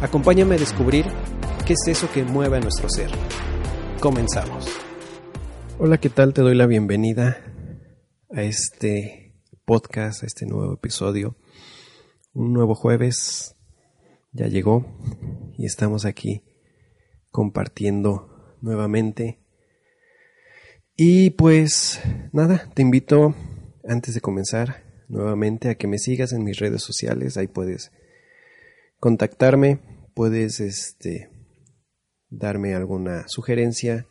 Acompáñame a descubrir qué es eso que mueve a nuestro ser. Comenzamos. Hola, ¿qué tal? Te doy la bienvenida a este podcast, a este nuevo episodio. Un nuevo jueves ya llegó y estamos aquí compartiendo nuevamente. Y pues nada, te invito antes de comenzar nuevamente a que me sigas en mis redes sociales, ahí puedes contactarme, puedes este, darme alguna sugerencia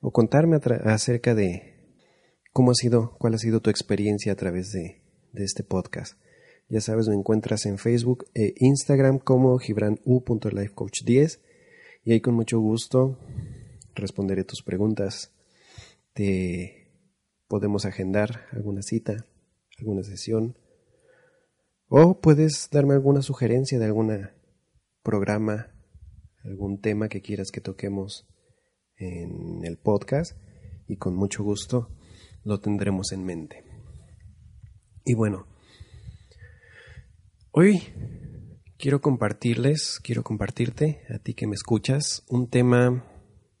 o contarme acerca de cómo ha sido, cuál ha sido tu experiencia a través de, de este podcast. Ya sabes, me encuentras en Facebook e Instagram como gibranu.lifecoach10 y ahí con mucho gusto responderé tus preguntas. Te podemos agendar alguna cita, alguna sesión o puedes darme alguna sugerencia de algún programa, algún tema que quieras que toquemos en el podcast y con mucho gusto lo tendremos en mente. Y bueno, hoy quiero compartirles, quiero compartirte a ti que me escuchas un tema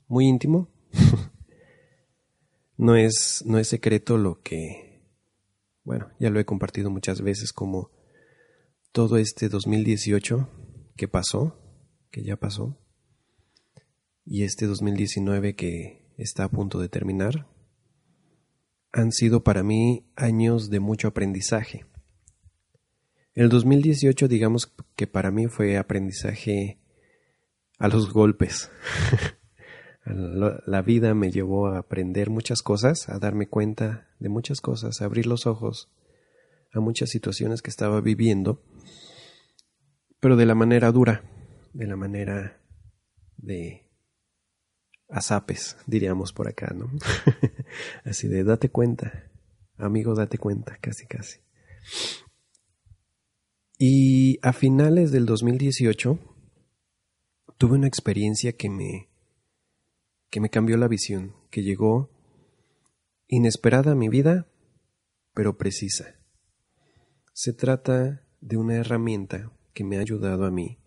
muy íntimo. no es no es secreto lo que bueno, ya lo he compartido muchas veces como todo este 2018 que pasó, que ya pasó, y este 2019 que está a punto de terminar, han sido para mí años de mucho aprendizaje. El 2018 digamos que para mí fue aprendizaje a los golpes. La vida me llevó a aprender muchas cosas, a darme cuenta de muchas cosas, a abrir los ojos a muchas situaciones que estaba viviendo pero de la manera dura, de la manera de azapes, diríamos por acá, ¿no? Así de date cuenta, amigo, date cuenta, casi, casi. Y a finales del 2018 tuve una experiencia que me que me cambió la visión, que llegó inesperada a mi vida, pero precisa. Se trata de una herramienta que me ha ayudado a mí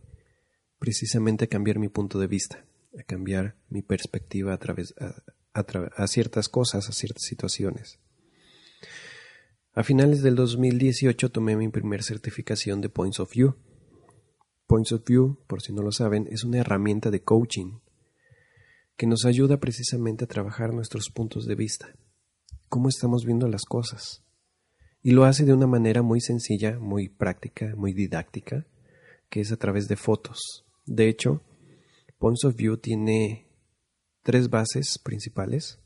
precisamente a cambiar mi punto de vista, a cambiar mi perspectiva a través a, ciertas cosas, a ciertas situaciones. A finales del 2018 tomé mi primer certificación de Points of View. Points of View, por si no lo saben, es una herramienta de coaching que nos ayuda precisamente a trabajar nuestros puntos de vista, cómo estamos viendo las cosas. Y lo hace de una manera muy sencilla, muy práctica, muy didáctica, que es a través de fotos. De hecho, Points of View tiene tres bases principales.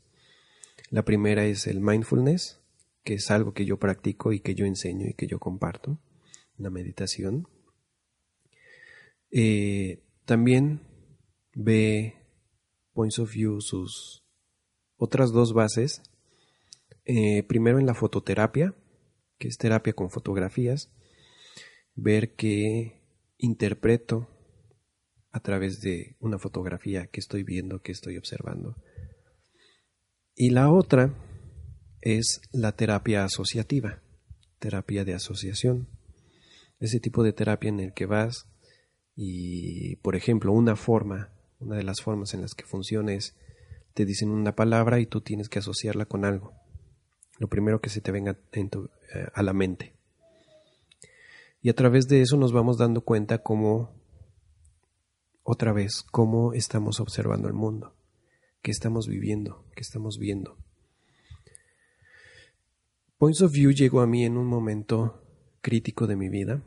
La primera es el mindfulness, que es algo que yo practico y que yo enseño y que yo comparto, la meditación. Eh, también ve Points of View sus otras dos bases. Eh, primero en la fototerapia, que es terapia con fotografías, ver que interpreto a través de una fotografía que estoy viendo, que estoy observando. Y la otra es la terapia asociativa, terapia de asociación. Ese tipo de terapia en el que vas y, por ejemplo, una forma, una de las formas en las que funciona es, te dicen una palabra y tú tienes que asociarla con algo. Lo primero que se te venga eh, a la mente. Y a través de eso nos vamos dando cuenta cómo, otra vez, cómo estamos observando el mundo, qué estamos viviendo, qué estamos viendo. Points of View llegó a mí en un momento crítico de mi vida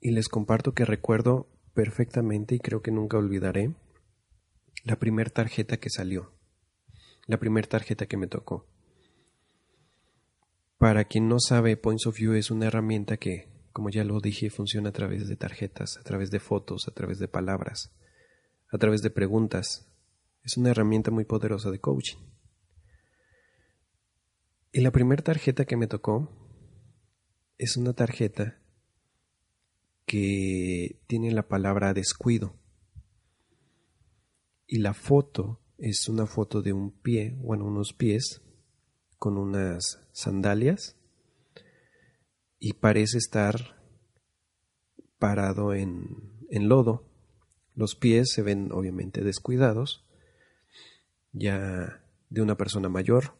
y les comparto que recuerdo perfectamente y creo que nunca olvidaré la primera tarjeta que salió, la primera tarjeta que me tocó. Para quien no sabe, Points of View es una herramienta que, como ya lo dije, funciona a través de tarjetas, a través de fotos, a través de palabras, a través de preguntas. Es una herramienta muy poderosa de coaching. Y la primera tarjeta que me tocó es una tarjeta que tiene la palabra descuido. Y la foto es una foto de un pie, bueno, unos pies con unas sandalias y parece estar parado en, en lodo. Los pies se ven obviamente descuidados, ya de una persona mayor,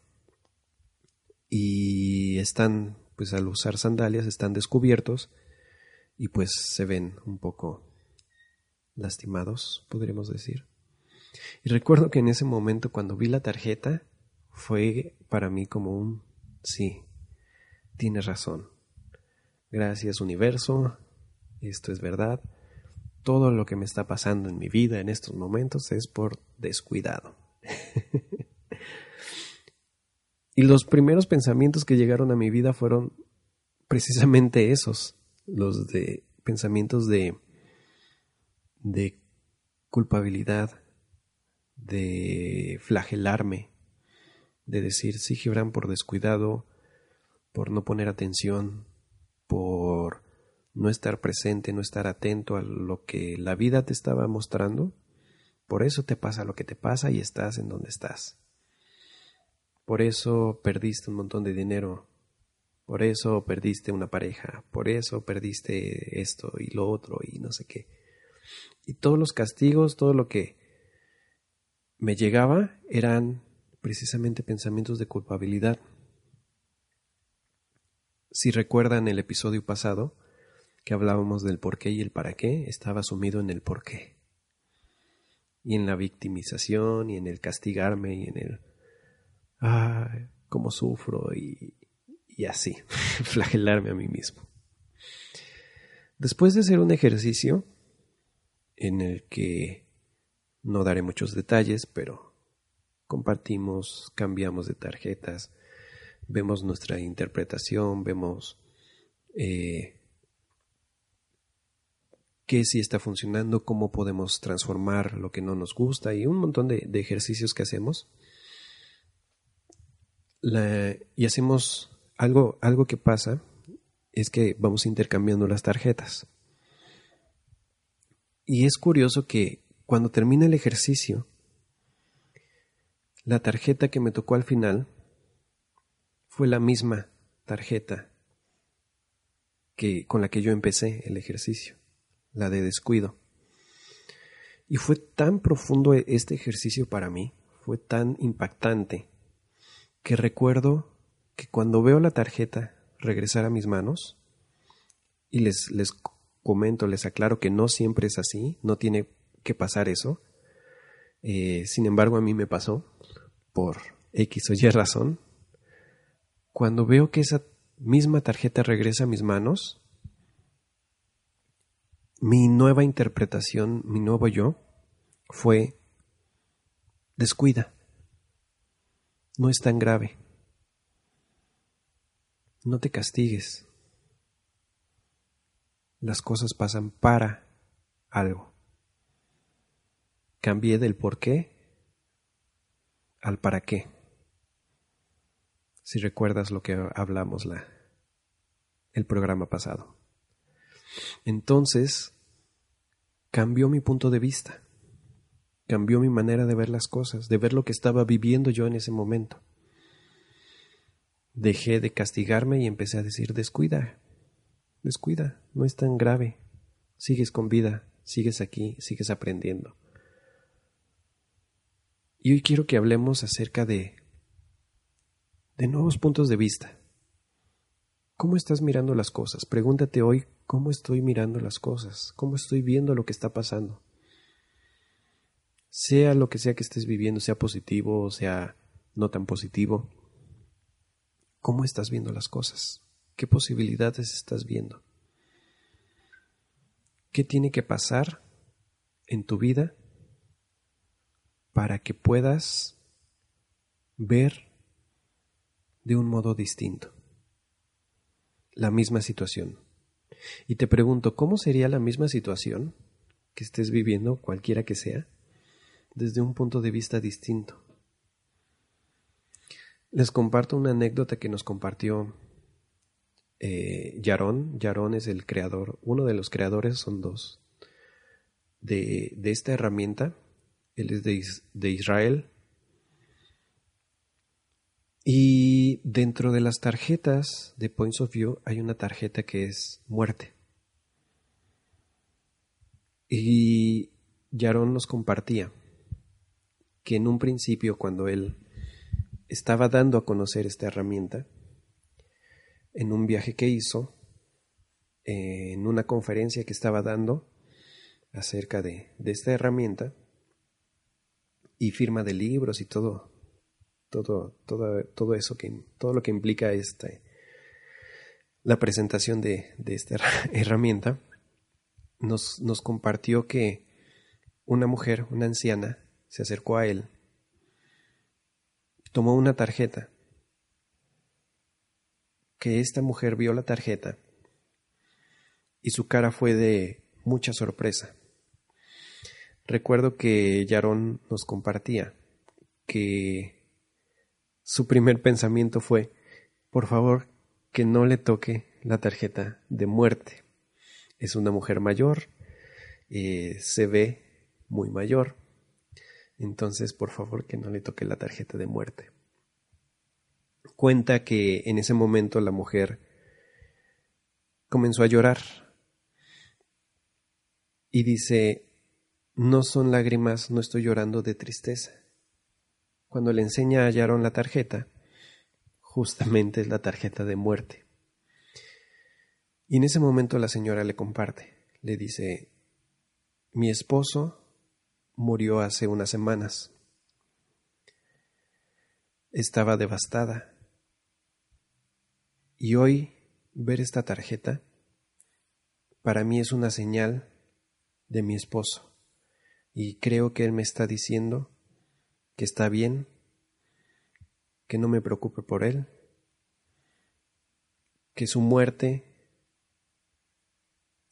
y están, pues al usar sandalias, están descubiertos y pues se ven un poco lastimados, podríamos decir. Y recuerdo que en ese momento cuando vi la tarjeta fue para mí como un sí, tienes razón. Gracias universo, esto es verdad. Todo lo que me está pasando en mi vida en estos momentos es por descuidado. Y los primeros pensamientos que llegaron a mi vida fueron precisamente esos, los de pensamientos de, de culpabilidad, de flagelarme, de decir, sí, Gibran, por descuidado, por no poner atención, por no estar presente, no estar atento a lo que la vida te estaba mostrando, por eso te pasa lo que te pasa y estás en donde estás. Por eso perdiste un montón de dinero. Por eso perdiste una pareja. Por eso perdiste esto y lo otro y no sé qué. Y todos los castigos, todo lo que me llegaba eran precisamente pensamientos de culpabilidad. Si recuerdan el episodio pasado que hablábamos del por qué y el para qué, estaba sumido en el por qué. Y en la victimización y en el castigarme y en el ah, cómo sufro y, y así, flagelarme a mí mismo. Después de hacer un ejercicio en el que no daré muchos detalles, pero compartimos, cambiamos de tarjetas, vemos nuestra interpretación, vemos eh, qué sí está funcionando, cómo podemos transformar lo que no nos gusta y un montón de ejercicios que hacemos y hacemos algo, algo que pasa es que vamos intercambiando las tarjetas. Y es curioso que cuando termina el ejercicio, la tarjeta que me tocó al final fue la misma tarjeta que con la que yo empecé el ejercicio, la de descuido. Y fue tan profundo este ejercicio para mí, fue tan impactante que recuerdo que cuando veo la tarjeta regresar a mis manos, y les, les comento, les aclaro que no siempre es así, no tiene que pasar eso. Eh, sin embargo, a mí me pasó por X o Y razón. Cuando veo que esa misma tarjeta regresa a mis manos, mi nueva interpretación, mi nuevo yo, fue descuida no es tan grave. No te castigues. Las cosas pasan para algo. Cambié del por qué al para qué. Si recuerdas lo que hablamos la, el programa pasado. Entonces, cambió mi punto de vista cambió mi manera de ver las cosas, de ver lo que estaba viviendo yo en ese momento. Dejé de castigarme y empecé a decir, descuida, descuida, no es tan grave, sigues con vida, sigues aquí, sigues aprendiendo. Y hoy quiero que hablemos acerca de, de nuevos puntos de vista. ¿Cómo estás mirando las cosas? Pregúntate hoy, ¿cómo estoy mirando las cosas? ¿Cómo estoy viendo lo que está pasando? Sea lo que sea que estés viviendo, sea positivo o sea no tan positivo, ¿cómo estás viendo las cosas? ¿Qué posibilidades estás viendo? ¿Qué tiene que pasar en tu vida para que puedas ver de un modo distinto? la misma situación. Y te pregunto, ¿cómo sería la misma situación que estés viviendo, cualquiera que sea, desde un punto de vista distinto? Les comparto una anécdota que nos compartió eh, Yarón. Yarón es el creador, uno de los creadores, son dos, de, de esta herramienta. Él es de, Israel, y dentro de las tarjetas de Points of View hay una tarjeta que es muerte. Y Yaron nos compartía que en un principio cuando él estaba dando a conocer esta herramienta, en un viaje que hizo, en una conferencia que estaba dando acerca de esta herramienta, y firma de libros y todo, todo, todo, todo eso que, todo lo que implica este, la presentación de, de esta herramienta, nos, nos compartió que una mujer, una anciana, se acercó a él, tomó una tarjeta, que esta mujer vio la tarjeta y su cara fue de mucha sorpresa. Recuerdo que Yaron nos compartía que su primer pensamiento fue, por favor, que no le toque la tarjeta de muerte. Es una mujer mayor, eh, se ve muy mayor, entonces por favor que no le toque la tarjeta de muerte. Cuenta que en ese momento la mujer comenzó a llorar y dice, no son lágrimas, no estoy llorando de tristeza cuando le enseña a Yaron la tarjeta, justamente es la tarjeta de muerte. Y en ese momento la señora le comparte, le dice, mi esposo murió hace unas semanas. Estaba devastada. Y hoy ver esta tarjeta para mí es una señal de mi esposo. Y creo que él me está diciendo que está bien, que no me preocupe por él, que su muerte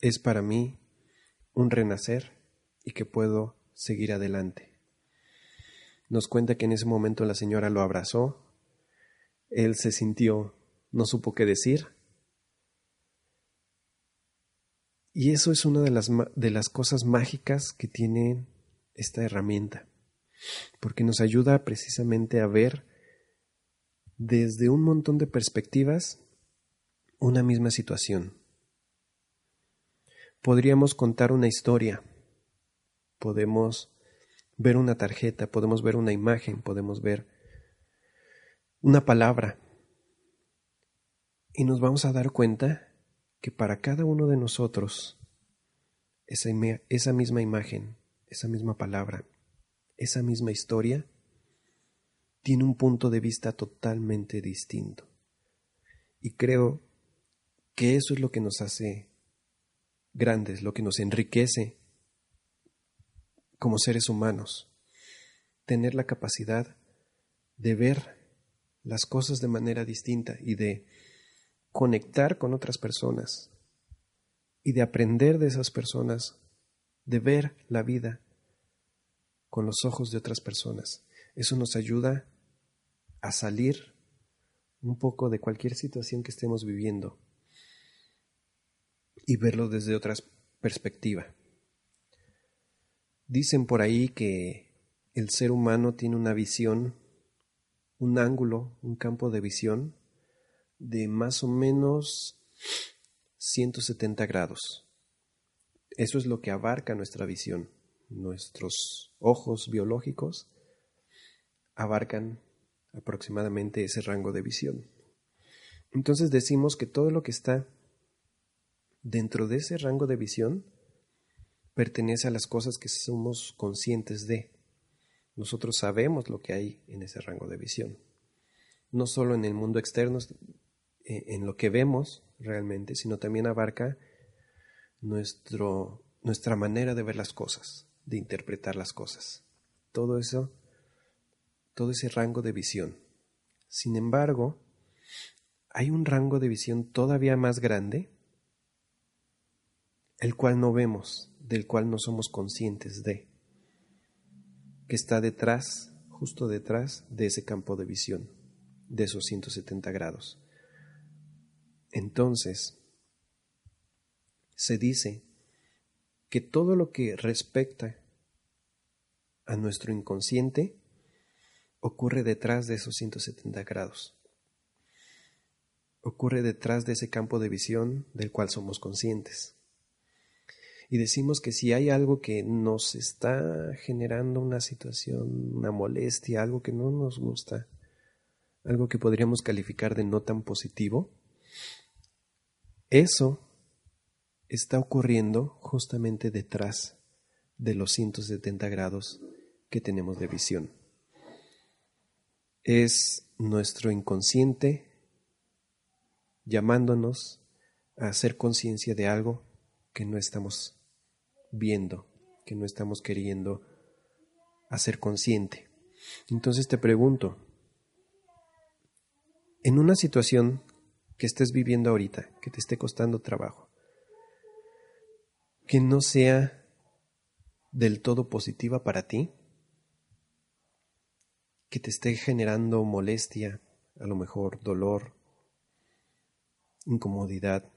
es para mí un renacer y que puedo seguir adelante. Nos cuenta que en ese momento la señora lo abrazó, él se sintió, no supo qué decir, y eso es una de las, de las cosas mágicas que tiene esta herramienta porque nos ayuda precisamente a ver desde un montón de perspectivas una misma situación. Podríamos contar una historia, podemos ver una tarjeta, podemos ver una imagen, podemos ver una palabra y nos vamos a dar cuenta que para cada uno de nosotros esa, esa misma imagen, esa misma palabra, esa misma historia tiene un punto de vista totalmente distinto. Y creo que eso es lo que nos hace grandes, lo que nos enriquece como seres humanos, tener la capacidad de ver las cosas de manera distinta y de conectar con otras personas y de aprender de esas personas, de ver la vida con los ojos de otras personas. Eso nos ayuda a salir un poco de cualquier situación que estemos viviendo y verlo desde otra perspectiva. Dicen por ahí que el ser humano tiene una visión, un ángulo, un campo de visión de más o menos 170 grados. Eso es lo que abarca nuestra visión nuestros ojos biológicos abarcan aproximadamente ese rango de visión. Entonces decimos que todo lo que está dentro de ese rango de visión pertenece a las cosas que somos conscientes de. Nosotros sabemos lo que hay en ese rango de visión. No solo en el mundo externo, en lo que vemos realmente, sino también abarca nuestro, nuestra manera de ver las cosas, de interpretar las cosas. Todo eso, todo ese rango de visión. Sin embargo, hay un rango de visión todavía más grande, el cual no vemos, del cual no somos conscientes de, que está detrás, justo detrás de ese campo de visión, de esos 170 grados. Entonces, se dice que todo lo que respecta a nuestro inconsciente ocurre detrás de esos 170 grados. Ocurre detrás de ese campo de visión del cual somos conscientes. Y decimos que si hay algo que nos está generando una situación, una molestia, algo que no nos gusta, algo que podríamos calificar de no tan positivo, eso está ocurriendo justamente detrás de los 170 grados que tenemos de visión. Es nuestro inconsciente llamándonos a hacer conciencia de algo que no estamos viendo, que no estamos queriendo hacer consciente. Entonces te pregunto, en una situación que estés viviendo ahorita, que te esté costando trabajo, que no sea del todo positiva para ti, que te esté generando molestia, a lo mejor dolor, incomodidad,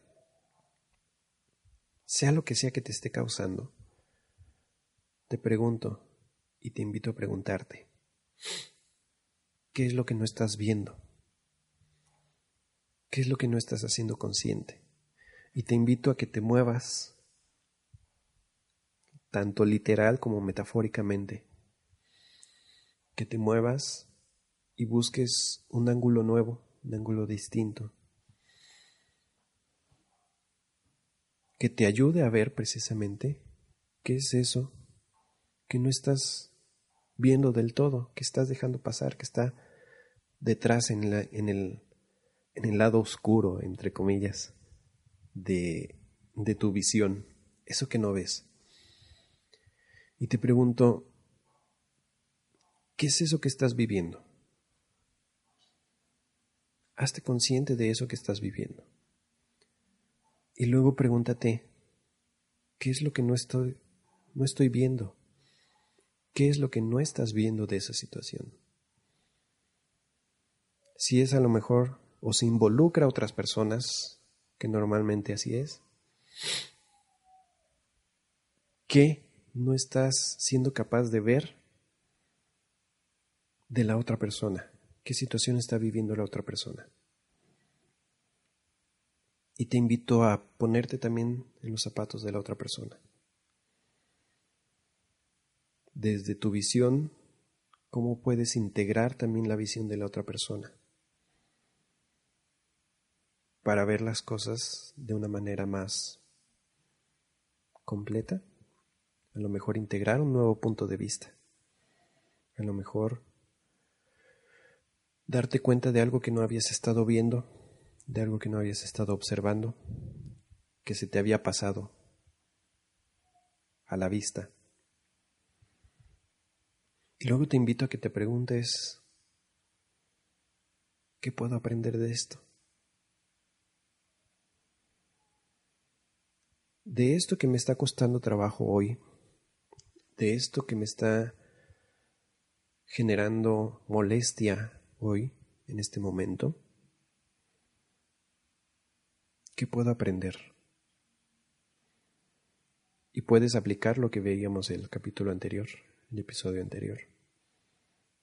sea lo que sea que te esté causando, te pregunto y te invito a preguntarte, ¿qué es lo que no estás viendo? ¿Qué es lo que no estás haciendo consciente? Y te invito a que te muevas, tanto literal como metafóricamente, que te muevas y busques un ángulo nuevo, un ángulo distinto, que te ayude a ver precisamente qué es eso que no estás viendo del todo, que estás dejando pasar, que está detrás en, en el en el lado oscuro, entre comillas, de, de tu visión, eso que no ves. Y te pregunto, ¿qué es eso que estás viviendo? Hazte consciente de eso que estás viviendo. Y luego pregúntate, ¿qué es lo que no estoy, no estoy viendo? ¿Qué es lo que no estás viendo de esa situación? Si es a lo mejor o se involucra a otras personas, que normalmente así es, que no estás siendo capaz de ver de la otra persona, qué situación está viviendo la otra persona. Y te invito a ponerte también en los zapatos de la otra persona. Desde tu visión, cómo puedes integrar también la visión de la otra persona para ver las cosas de una manera más completa, a lo mejor integrar un nuevo punto de vista, a lo mejor darte cuenta de algo que no habías estado viendo, de algo que no habías estado observando, que se te había pasado a la vista. Y luego te invito a que te preguntes, ¿qué puedo aprender de esto? De esto que me está costando trabajo hoy, de esto que me está generando molestia hoy, en este momento, ¿qué puedo aprender? Y puedes aplicar lo que veíamos en el capítulo anterior, el episodio anterior.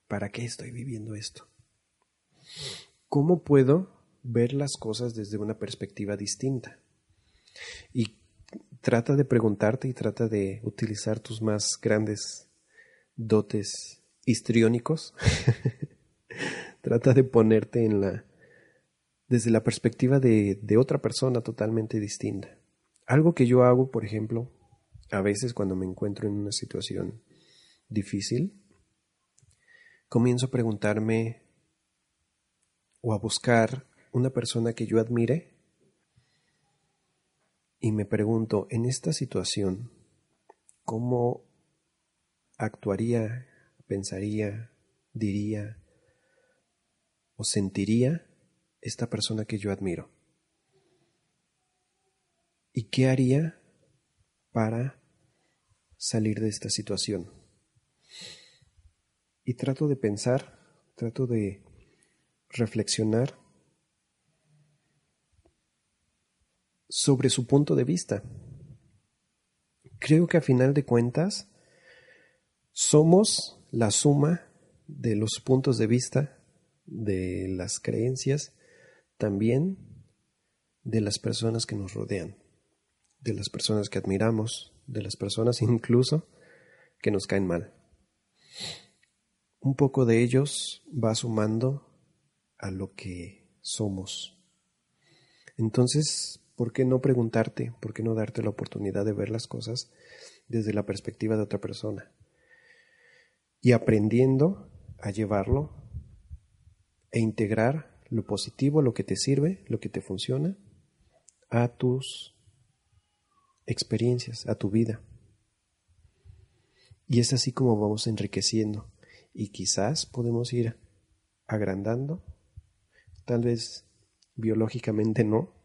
¿Para qué estoy viviendo esto? ¿Cómo puedo ver las cosas desde una perspectiva distinta? ¿Y trata de preguntarte y trata de utilizar tus más grandes dotes histriónicos. trata de ponerte en la desde la perspectiva de, de otra persona totalmente distinta. Algo que yo hago, por ejemplo, a veces cuando me encuentro en una situación difícil, comienzo a preguntarme o a buscar una persona que yo admire y me pregunto, en esta situación, ¿cómo actuaría, pensaría, diría o sentiría esta persona que yo admiro? ¿Y qué haría para salir de esta situación? Y trato de pensar, trato de reflexionar sobre su punto de vista. Creo que a final de cuentas somos la suma de los puntos de vista, de las creencias, también de las personas que nos rodean, de las personas que admiramos, de las personas incluso que nos caen mal. Un poco de ellos va sumando a lo que somos. Entonces, ¿por qué no preguntarte, por qué no darte la oportunidad de ver las cosas desde la perspectiva de otra persona? Y aprendiendo a llevarlo e integrar lo positivo, lo que te sirve, lo que te funciona, a tus experiencias, a tu vida. Y es así como vamos enriqueciendo y quizás podemos ir agrandando, tal vez biológicamente no,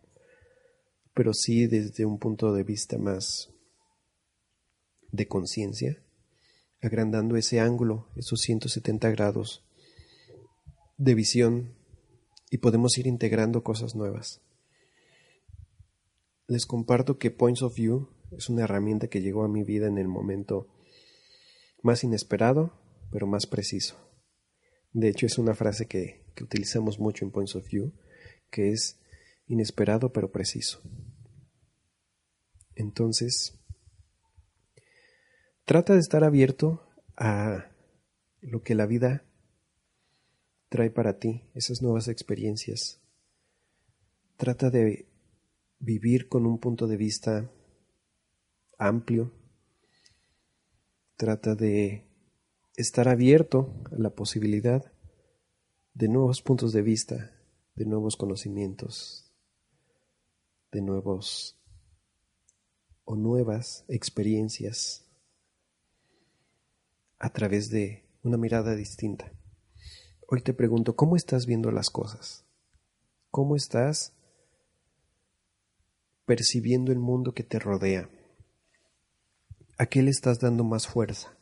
pero sí desde un punto de vista más de conciencia, agrandando ese ángulo, esos 170 grados de visión y podemos ir integrando cosas nuevas. Les comparto que Points of View es una herramienta que llegó a mi vida en el momento más inesperado, pero más preciso. De hecho, es una frase que, que utilizamos mucho en Points of View, que es inesperado pero preciso. Entonces, trata de estar abierto a lo que la vida trae para ti, esas nuevas experiencias. Trata de vivir con un punto de vista amplio. Trata de estar abierto a la posibilidad de nuevos puntos de vista, de nuevos conocimientos, de nuevos o nuevas experiencias a través de una mirada distinta. Hoy te pregunto, ¿cómo estás viendo las cosas? ¿Cómo estás percibiendo el mundo que te rodea? ¿A qué le estás dando más fuerza?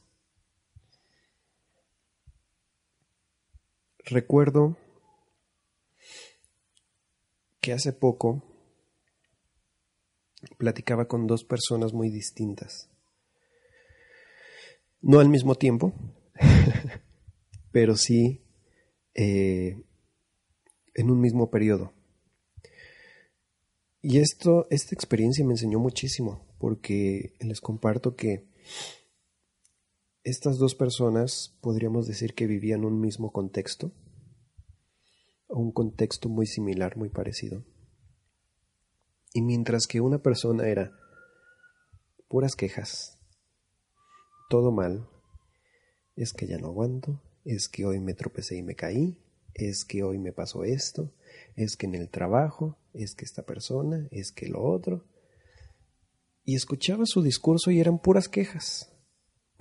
Recuerdo que hace poco platicaba con dos personas muy distintas. No al mismo tiempo, pero sí eh, en un mismo periodo. Y esto, esta experiencia me enseñó muchísimo, porque les comparto que estas dos personas podríamos decir que vivían un mismo contexto, o un contexto muy similar, muy parecido. Y mientras que una persona era puras quejas, todo mal, es que ya no aguanto, es que hoy me tropecé y me caí, es que hoy me pasó esto, es que en el trabajo, es que esta persona, es que lo otro. Y escuchaba su discurso y eran puras quejas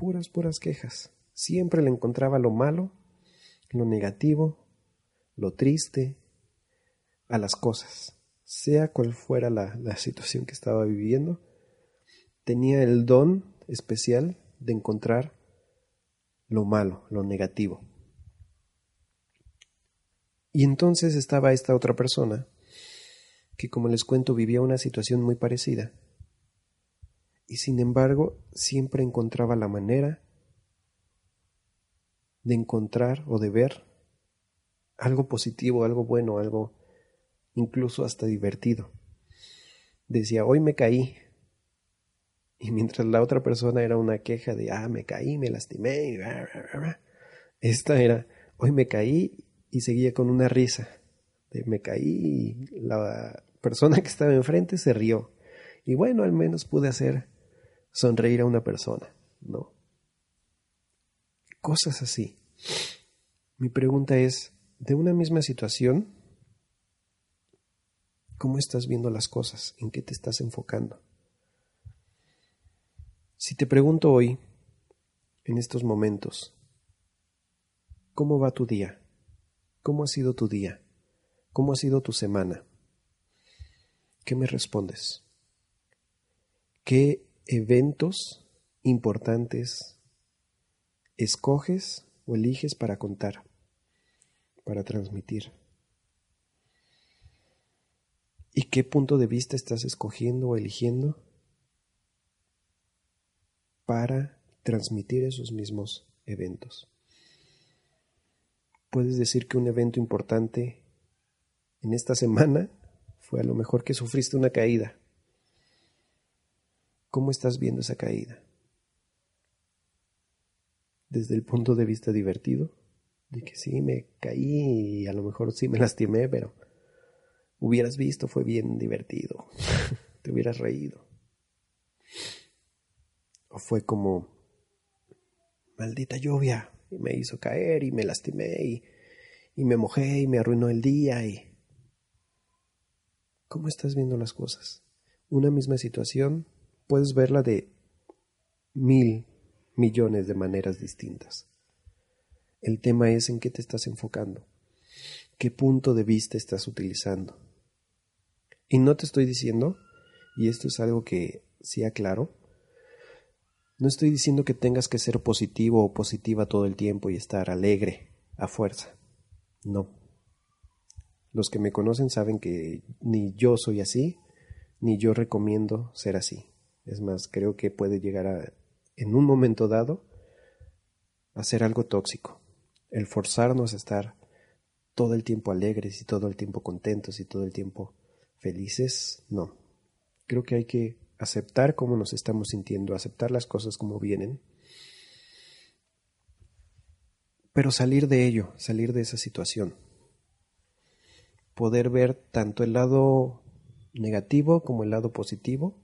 puras, puras quejas. Siempre le encontraba lo malo, lo negativo, lo triste a las cosas. Sea cual fuera la, la situación que estaba viviendo, tenía el don especial de encontrar lo malo, lo negativo. Y entonces estaba esta otra persona que, como les cuento, vivía una situación muy parecida y sin embargo siempre encontraba la manera de encontrar o de ver algo positivo, algo bueno, algo incluso hasta divertido. Decía, hoy me caí. Y mientras la otra persona era una queja de, ah, me caí, me lastimé, esta era, hoy me caí y seguía con una risa, me caí y la persona que estaba enfrente se rió. Y bueno, al menos pude hacer sonreír a una persona, ¿no? Cosas así. Mi pregunta es, de una misma situación, ¿cómo estás viendo las cosas? ¿En qué te estás enfocando? Si te pregunto hoy, en estos momentos, ¿cómo va tu día? ¿Cómo ha sido tu día? ¿Cómo ha sido tu semana? ¿Qué me respondes? ¿Qué eventos importantes escoges o eliges para contar, para transmitir? ¿Y qué punto de vista estás escogiendo o eligiendo para transmitir esos mismos eventos? Puedes decir que un evento importante en esta semana fue a lo mejor que sufriste una caída. ¿Cómo estás viendo esa caída? Desde el punto de vista divertido, de que sí, me caí y a lo mejor sí me lastimé, pero hubieras visto, fue bien divertido, te hubieras reído. O fue como, maldita lluvia, y me hizo caer y me lastimé y, y me mojé y me arruinó el día y ¿Cómo estás viendo las cosas? Una misma situación puedes verla de mil millones de maneras distintas. El tema es en qué te estás enfocando, qué punto de vista estás utilizando. Y no te estoy diciendo, y esto es algo que sí aclaro, no estoy diciendo que tengas que ser positivo o positiva todo el tiempo y estar alegre a fuerza. No. Los que me conocen saben que ni yo soy así, ni yo recomiendo ser así. Es más, creo que puede llegar a, en un momento dado, a ser algo tóxico. El forzarnos a estar todo el tiempo alegres y todo el tiempo contentos y todo el tiempo felices, no. Creo que hay que aceptar cómo nos estamos sintiendo, aceptar las cosas como vienen, pero salir de ello, salir de esa situación poder ver tanto el lado negativo como el lado positivo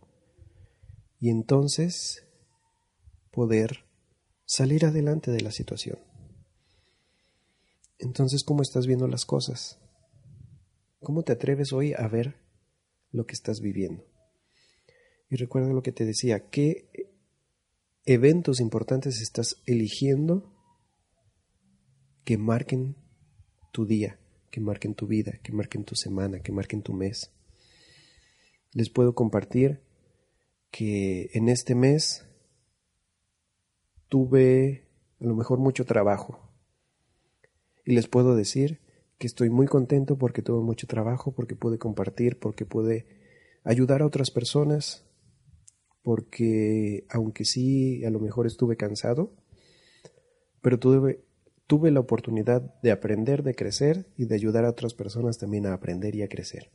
y entonces poder salir adelante de la situación. Entonces, ¿cómo estás viendo las cosas? ¿Cómo te atreves hoy a ver lo que estás viviendo? Y recuerda lo que te decía, ¿qué eventos importantes estás eligiendo que marquen tu día? que marquen tu vida, que marquen tu semana, que marquen tu mes. Les puedo compartir que en este mes tuve a lo mejor mucho trabajo. Y les puedo decir que estoy muy contento porque tuve mucho trabajo, porque pude compartir, porque pude ayudar a otras personas, porque aunque sí a lo mejor estuve cansado, pero tuve tuve la oportunidad de aprender, de crecer y de ayudar a otras personas también a aprender y a crecer.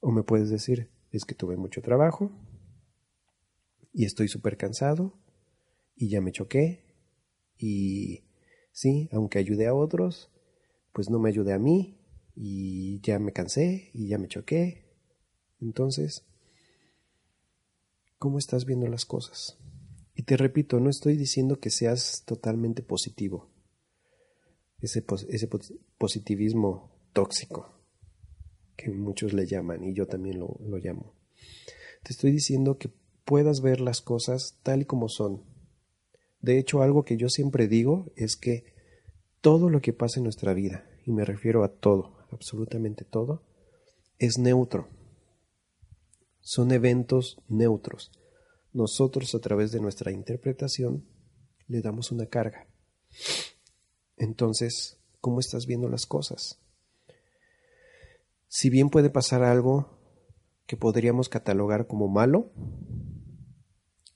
O me puedes decir, es que tuve mucho trabajo y estoy súper cansado y ya me choqué y sí, aunque ayudé a otros, pues no me ayudé a mí y ya me cansé y ya me choqué. Entonces, ¿cómo estás viendo las cosas? Y te repito, no estoy diciendo que seas totalmente positivo. Ese, ese positivismo tóxico que muchos le llaman y yo también lo, lo llamo. Te estoy diciendo que puedas ver las cosas tal y como son. De hecho, algo que yo siempre digo es que todo lo que pasa en nuestra vida, y me refiero a todo, absolutamente todo, es neutro. Son eventos neutros nosotros a través de nuestra interpretación le damos una carga. Entonces, ¿cómo estás viendo las cosas? Si bien puede pasar algo que podríamos catalogar como malo,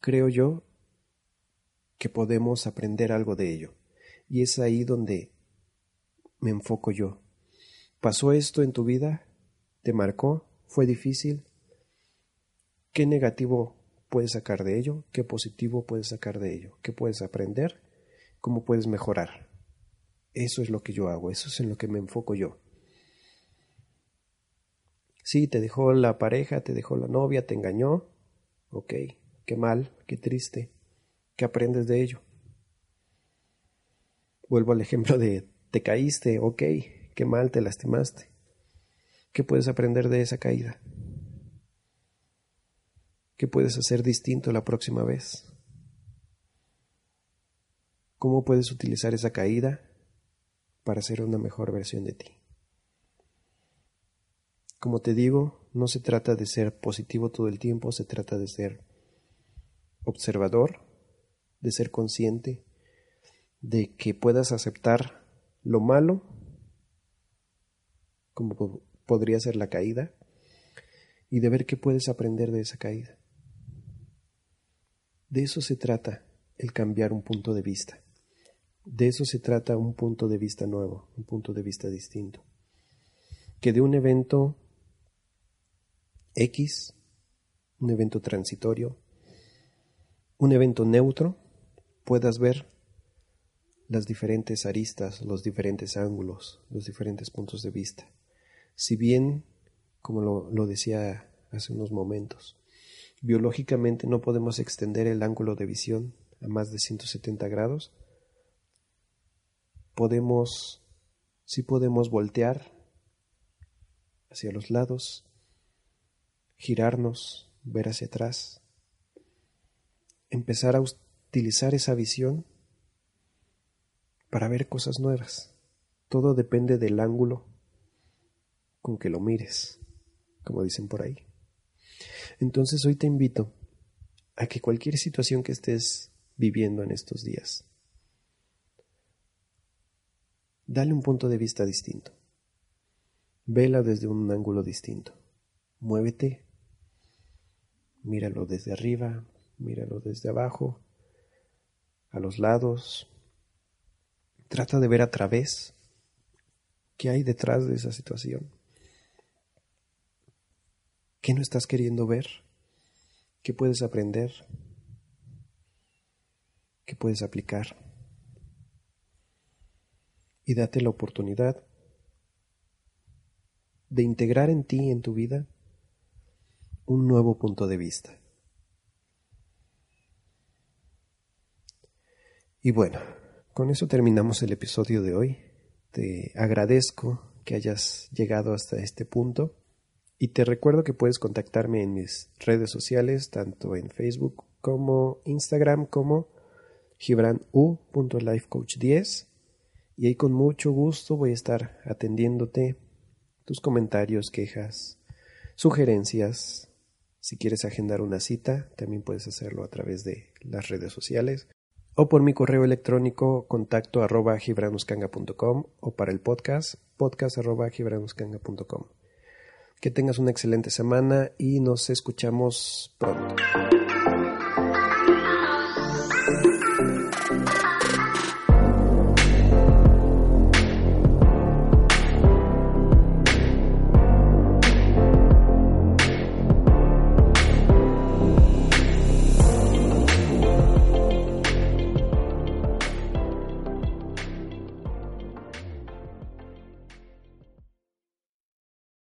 creo yo que podemos aprender algo de ello. Y es ahí donde me enfoco yo. ¿Pasó esto en tu vida? ¿Te marcó? ¿Fue difícil? ¿Qué negativo puedes sacar de ello, qué positivo puedes sacar de ello, qué puedes aprender, cómo puedes mejorar. Eso es lo que yo hago, eso es en lo que me enfoco yo. Sí, te dejó la pareja, te dejó la novia, te engañó. Ok, qué mal, qué triste. ¿Qué aprendes de ello? Vuelvo al ejemplo de te caíste, ok, qué mal, te lastimaste. ¿Qué puedes aprender de esa caída? ¿Qué puedes hacer distinto la próxima vez? ¿Cómo puedes utilizar esa caída para ser una mejor versión de ti? Como te digo, no se trata de ser positivo todo el tiempo, se trata de ser observador, de ser consciente, de que puedas aceptar lo malo, como podría ser la caída, y de ver qué puedes aprender de esa caída. De eso se trata el cambiar un punto de vista. De eso se trata un punto de vista nuevo, un punto de vista distinto. Que de un evento X, un evento transitorio, un evento neutro, puedas ver las diferentes aristas, los diferentes ángulos, los diferentes puntos de vista. Si bien, como lo, decía hace unos momentos, biológicamente no podemos extender el ángulo de visión a más de 170 grados, podemos, sí podemos voltear hacia los lados, girarnos, ver hacia atrás, empezar a utilizar esa visión para ver cosas nuevas. Todo depende del ángulo con que lo mires, como dicen por ahí. Entonces hoy te invito a que cualquier situación que estés viviendo en estos días, dale un punto de vista distinto. Vela desde un ángulo distinto. Muévete. Míralo desde arriba, míralo desde abajo, a los lados, Trata de ver a través qué hay detrás de esa situación. ¿Qué no estás queriendo ver? ¿Qué puedes aprender? ¿Qué puedes aplicar? Y date la oportunidad de integrar en ti, en tu vida, un nuevo punto de vista. Y bueno, con eso terminamos el episodio de hoy. Te agradezco que hayas llegado hasta este punto y te recuerdo que puedes contactarme en mis redes sociales, tanto en Facebook como Instagram como gibranu.lifecoach10 y ahí con mucho gusto voy a estar atendiéndote tus comentarios, quejas, sugerencias. Si quieres agendar una cita, también puedes hacerlo a través de las redes sociales o por mi correo electrónico contacto arroba gibranuscanga.com o para el podcast podcast arroba gibranuscanga.com. Que tengas una excelente semana y nos escuchamos pronto.